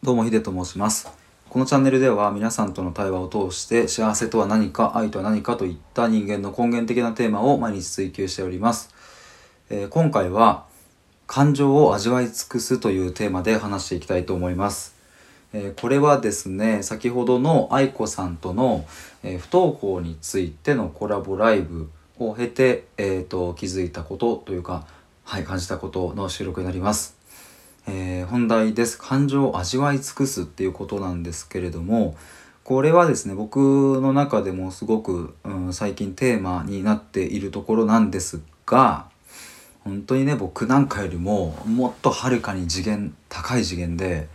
どうもヒデと申します。このチャンネルでは皆さんとの対話を通して幸せとは何か愛とは何かといった人間の根源的なテーマを毎日追求しております、えー今回は感情を味わい尽くすというテーマで話していきたいと思います、えーこれはですね先ほどの愛子さんとの、え不登校についてのコラボライブを経て、えー、と気づいたことというかはい感じたことの収録になります。えー本題です感情を味わい尽くすっていうことなんですけれどもこれはですね僕の中でもすごく、うん、最近テーマになっているところなんですが本当にね僕なんかよりももっとはるかに次元高い次元で、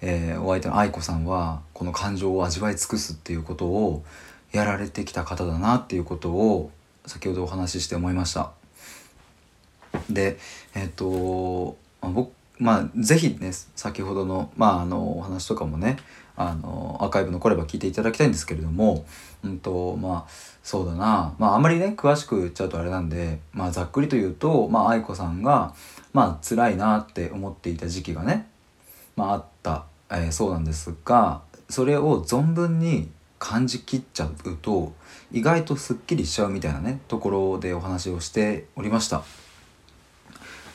えーお相手の愛子さんはこの感情を味わい尽くすっていうことをやられてきた方だなっていうことを先ほどお話しして思いました。でえっ、と僕まあぜひね先ほどの,、まあ、あのお話とかもねあのアーカイブ残れば聞いていただきたいんですけれども、うんとまあ、そうだな、まあ、あんまりね詳しく言っちゃうとあれなんで、まあ、ざっくりと言うと、まあ、愛子さんが、まあ辛いなって思っていた時期がね、まあ、あった、えーそうなんですがそれを存分に感じきっちゃうと意外とすっきりしちゃうみたいなねところでお話をしておりました。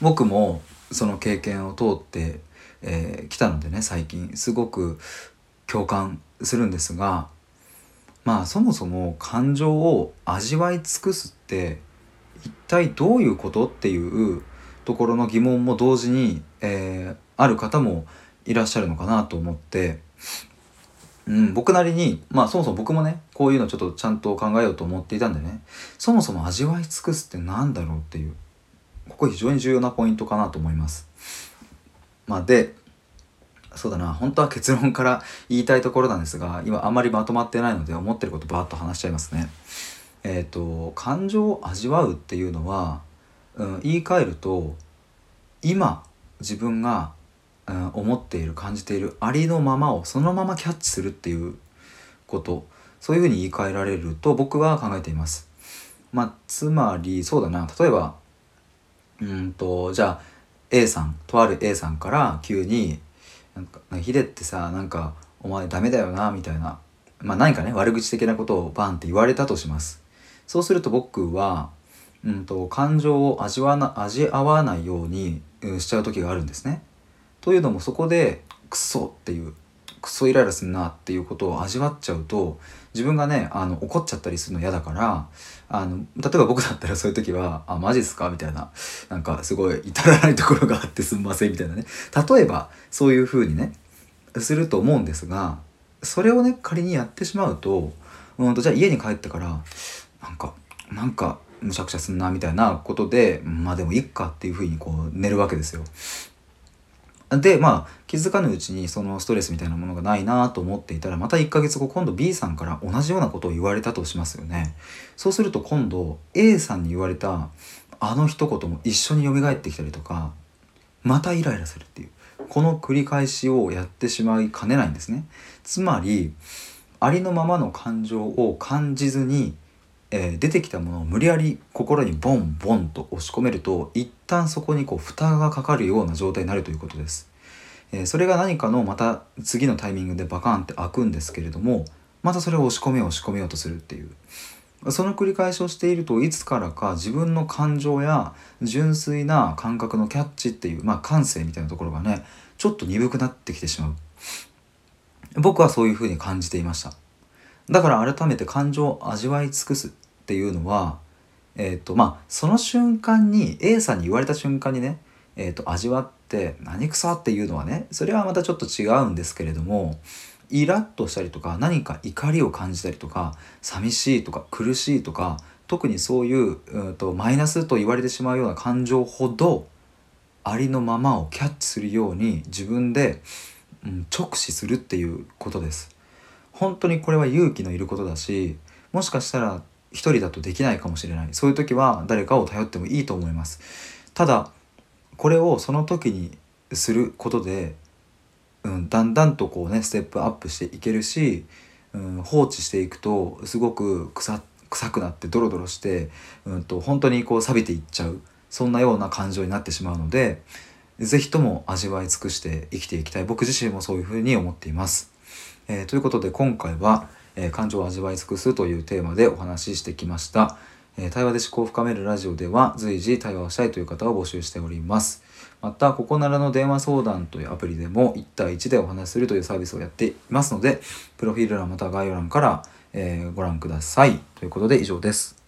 僕もその経験を通ってき、えー来たのでね最近すごく共感するんですがまあそもそも感情を味わい尽くすって一体どういうことっていうところの疑問も同時に、えーある方もいらっしゃるのかなと思って、うん、僕なりにまあそもそも僕もねこういうのちょっとちゃんと考えようと思っていたんでねそもそも味わい尽くすって何だろうっていうここ非常に重要なポイントかなと思います。まあ、でそうだな本当は結論から言いたいところなんですが今あまりまとまってないので思ってることバーッと話しちゃいますね。えっ、と感情を味わうっていうのは、うん、言い換えると今自分が、うん、思っている感じているありのままをそのままキャッチするっていうことそういうふうに言い換えられると僕は考えています。まあ、つまりそうだな例えばうんとじゃあ A さんとある A さんから急に「なんかヒデってさなんかお前ダメだよな」みたいな、まあ、何かね悪口的なことをバンって言われたとします。そうすると僕は、うん、と感情を味わな味合わないようにしちゃう時があるんですね。というのもそこで「クソ」っていう「クソイライラすんな」っていうことを味わっちゃうと自分がねあの怒っちゃったりするの嫌だからあの例えば僕だったらそういう時は「あマジっすか?」みたいななんかすごい至らないところがあってすんませんみたいなね例えばそういう風にねすると思うんですがそれをね仮にやってしまうとうんとじゃあ家に帰ってからなんかなんかむしゃくちゃすんなみたいなことでまあでもいっかっていう風にこう寝るわけですよ。でまあ気づかぬうちにそのストレスみたいなものがないなと思っていたらまた1ヶ月後今度 B さんから同じようなことを言われたとしますよね。そうすると今度 A さんに言われたあの一言も一緒に蘇ってきたりとかまたイライラするっていうこの繰り返しをやってしまいかねないんですね。つまりありのままの感情を感じずに、えー出てきたものを無理やり心にボンボンと押し込めると一旦そこにこう蓋がかかるような状態になるということです。えーそれが何かのまた次のタイミングでバカーンって開くんですけれどもまたそれを押し込めよう押し込めようとするっていう。その繰り返しをしているといつからか自分の感情や純粋な感覚のキャッチっていう、まあ、感性みたいなところがねちょっと鈍くなってきてしまう。僕はそういうふうに感じていました。だから改めて感情を味わい尽くす。っていうのはえっ、とまあその瞬間に A さんに言われた瞬間にね、えー、と味わって何くそっていうのはねそれはまたちょっと違うんですけれどもイラッとしたりとか何か怒りを感じたりとか寂しいとか苦しいとか特にそういううんとマイナスと言われてしまうような感情ほどありのままをキャッチするように自分で、うん、直視するっていうことです。本当にこれは勇気のいることだしもしかしたら一人だとできないかもしれない。そういう時は誰かを頼ってもいいと思います。ただこれをその時にすることで、うん、だんだんとこうねステップアップしていけるし、うん、放置していくとすごく臭くなってドロドロして、うん、と本当にこう錆びていっちゃうそんなような感情になってしまうので是非とも味わい尽くして生きていきたい。僕自身もそういうふうに思っています。えー、ということで今回は、えー、感情を味わい尽くすというテーマでお話ししてきました。え対話で思考を深めるラジオでは随時対話をしたいという方を募集しております。また、ここならの電話相談というアプリでも1対1でお話しするというサービスをやっていますので、プロフィール欄または概要欄から、えー、ご覧ください。ということで以上です。